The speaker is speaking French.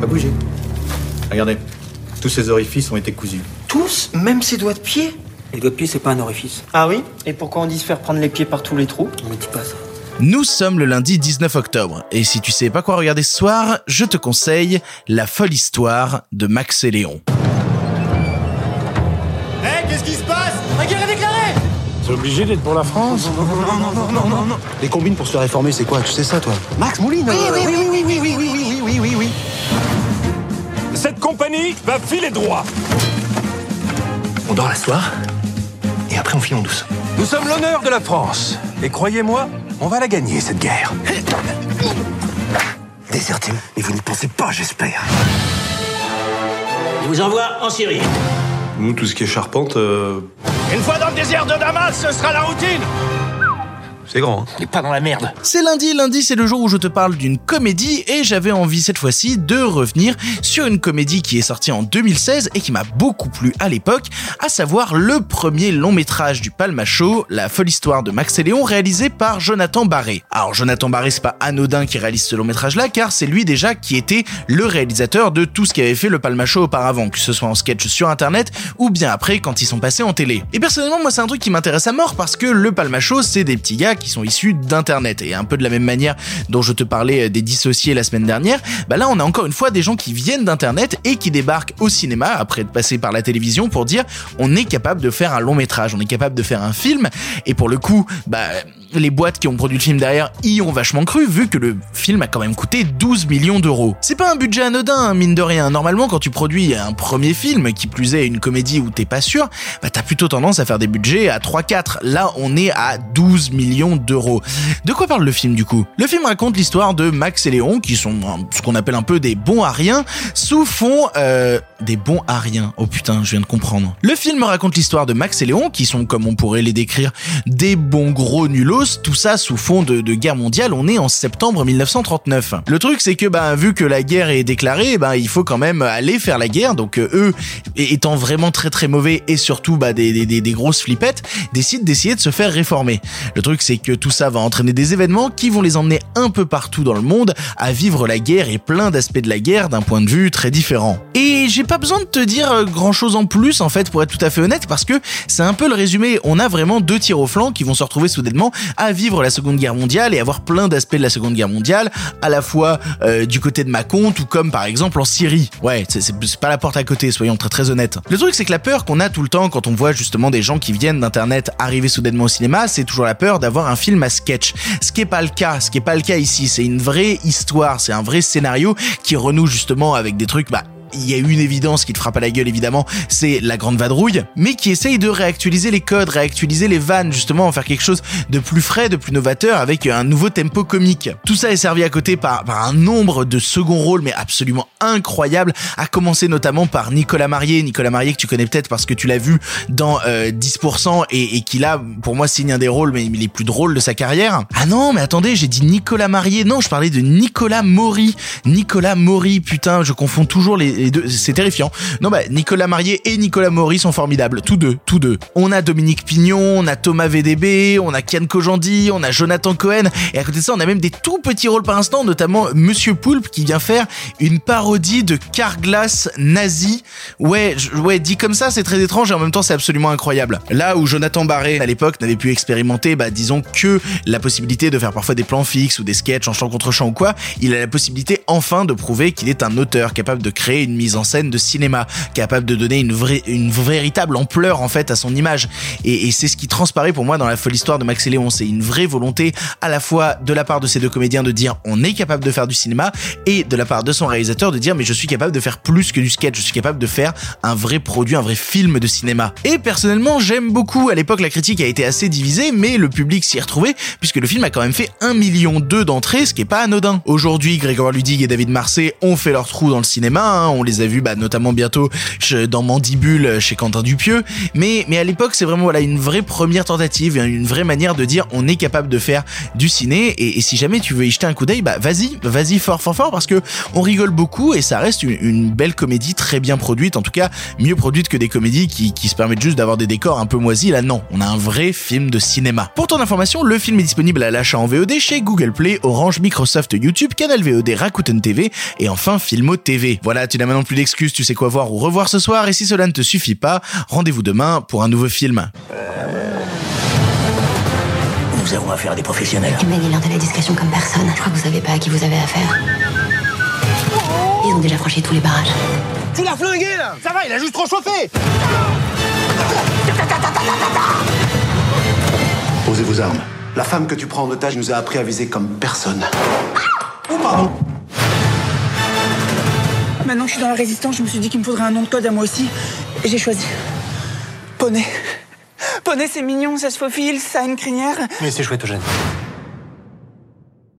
Pas bouger. Regardez, tous ces orifices ont été cousus. Tous Même ses doigts de pied Les doigts de pied, c'est pas un orifice. Ah oui Et pourquoi on dit se faire prendre les pieds par tous les trous On me dit pas ça. Nous sommes le lundi 19 octobre, et si tu sais pas quoi regarder ce soir, je te conseille La folle histoire de Max et Léon. Hé, qu'est-ce qui se passe C'est obligé d'être pour la France Les combines pour se réformer, c'est quoi Tu sais ça, toi Max Mouline oui, oui, oui, oui, oui, oui, oui, oui, oui, oui. Cette compagnie va filer droit. On dort la soir, et après on file en douce. Nous sommes l'honneur de la France. Et croyez-moi, on va la gagner, cette guerre. Déserté, mais vous n'y pensez pas, j'espère. Je vous envoie en Syrie. Nous, tout ce qui est charpente, euh, Une fois dans le désert de Damas, ce sera la routine. C'est grand. hein. On n'est pas dans la merde. C'est lundi, lundi c'est le jour où je te parle d'une comédie et j'avais envie cette fois-ci de revenir sur une comédie qui est sortie en 2016 et qui m'a beaucoup plu à l'époque, à savoir le premier long métrage du Palma Show, La folle histoire de Max et Léon réalisé par Jonathan Barré. Alors Jonathan Barré c'est pas anodin qui réalise ce long métrage là car c'est lui déjà qui était le réalisateur de tout ce qui avait fait le Palma Show auparavant, que ce soit en sketch sur internet ou bien après quand ils sont passés en télé. Et personnellement moi c'est un truc qui m'intéresse à mort parce que le Palma Show c'est des petits gars qui sont issus d'internet. Et un peu de la même manière dont je te parlais des dissociés la semaine dernière, bah là on a encore une fois des gens qui viennent d'internet et qui débarquent au cinéma après être passés par la télévision pour dire on est capable de faire un long métrage, on est capable de faire un film. Et pour le coup bah les boîtes qui ont produit le film derrière y ont vachement cru vu que le film a quand même coûté 12 millions d'euros. C'est pas un budget anodin, hein, mine de rien. Normalement, quand tu produis un premier film, qui plus est une comédie où t'es pas sûr, bah t'as plutôt tendance à faire des budgets à 3-4. Là, on est à 12 millions d'euros. De quoi parle le film du coup? Le film raconte l'histoire de Max et Léon, qui sont ce qu'on appelle un peu des bons à rien, sous fond euh, des bons à rien. Oh putain, je viens de comprendre. Le film raconte l'histoire de Max et Léon, qui sont, comme on pourrait les décrire, des bons gros tout ça sous fond de, guerre mondiale, on est en septembre 1939. Le truc c'est que bah vu que la guerre est déclarée, bah il faut quand même aller faire la guerre, donc euh, eux étant vraiment très très mauvais et surtout bah des, grosses flippettes, décident d'essayer de se faire réformer. Le truc c'est que tout ça va entraîner des événements qui vont les emmener un peu partout dans le monde à vivre la guerre et plein d'aspects de la guerre d'un point de vue très différent. Et j'ai pas besoin de te dire grand chose en plus en fait pour être tout à fait honnête parce que c'est un peu le résumé. On a vraiment deux tirs au flanc qui vont se retrouver soudainement à vivre la Seconde Guerre mondiale et avoir plein d'aspects de la Seconde Guerre mondiale, à la fois euh, du côté de Macon, tout comme par exemple en Syrie. Ouais, c'est- pas la porte à côté, soyons très très honnêtes. Le truc c'est que la peur qu'on a tout le temps quand on voit justement des gens qui viennent d'internet arriver soudainement au cinéma, c'est toujours la peur d'avoir un film à sketch. Ce qui est pas le cas, ce qui est pas le cas ici, c'est une vraie histoire, c'est un vrai scénario qui renoue justement avec des trucs bah il y a une évidence qui te frappe à la gueule évidemment, c'est la grande vadrouille, mais qui essaye de réactualiser les codes, réactualiser les vannes, justement, en faire quelque chose de plus frais, de plus novateur, avec un nouveau tempo comique. Tout ça est servi à côté par, par un nombre de second rôles, mais absolument incroyable, à commencer notamment par Nicolas Marié, Nicolas Marié que tu connais peut-être parce que tu l'as vu dans euh, 10% et, et qui là, pour moi, signe un des rôles, mais les plus drôles de sa carrière. Ah non, mais attendez, j'ai dit Nicolas Marié, non, je parlais de Nicolas Maury. Nicolas Maury, putain, je confonds toujours les, les deux, c'est terrifiant. Non, bah, Nicolas Marié et Nicolas Maury sont formidables, tous deux, tous deux. On a Dominique Pignon, on a Thomas VDB, on a Kian Kojandi, on a Jonathan Cohen, et à côté de ça, on a même des tout petits rôles par instant, notamment Monsieur Poulpe qui vient faire une parodie de Carglass nazi. Ouais, ouais, dit comme ça, c'est très étrange et en même temps, c'est absolument incroyable. Là où Jonathan Barré, à l'époque, n'avait pu expérimenter, bah, disons que la possibilité de faire parfois des plans fixes ou des sketchs en chant contre chant ou quoi, il a la possibilité enfin de prouver qu'il est un auteur capable de créer une mise en scène de cinéma, capable de donner une vraie, une véritable ampleur en fait à son image. Et, et c'est ce qui transparaît pour moi dans la folle histoire de Max et Léon. C'est une vraie volonté à la fois de la part de ces deux comédiens de dire on est capable de faire du cinéma et de la part de son réalisateur de dire mais je suis capable de faire plus que du sketch, je suis capable de faire un vrai produit, un vrai film de cinéma. Et personnellement j'aime beaucoup. À l'époque la critique a été assez divisée mais le public s'y est retrouvé puisque le film a quand même fait 1 million d'entrées, ce qui est pas anodin. Aujourd'hui Grégoire Ludig et David Marseille ont fait leur trou dans le cinéma, hein, on les a vus bah, notamment bientôt dans Mandibule chez Quentin Dupieux. Mais, mais à l'époque, c'est vraiment voilà une vraie première tentative, une vraie manière de dire on est capable de faire du ciné. Et, si jamais tu veux y jeter un coup d'œil, bah vas-y, vas-y fort, fort, fort, parce que on rigole beaucoup et ça reste une, une belle comédie très bien produite, en tout cas mieux produite que des comédies qui, qui se permettent juste d'avoir des décors un peu moisis. Là, non, on a un vrai film de cinéma. Pour ton information, le film est disponible à l'achat en VOD chez Google Play, Orange, Microsoft, YouTube, Canal VOD, Rakuten TV et enfin Filmo TV. Voilà, tu n'as maintenant plus d'excuses, tu sais quoi voir ou revoir ce soir et si cela ne te suffit pas, rendez-vous demain pour un nouveau film. Nous avons affaire à des professionnels. Tu mènes l'art de la discrétion comme personne. Je crois que vous savez pas à qui vous avez affaire. Ils ont déjà franchi tous les barrages. Posez vos armes. La femme que tu prends en otage nous a appris à viser comme personne. Maintenant que je suis dans la résistance, je me suis dit qu'il me faudrait un nom de code à moi aussi. Et j'ai choisi. Poney. Poney, c'est mignon, ça se faufile, ça a une crinière. Mais c'est chouette, Eugène.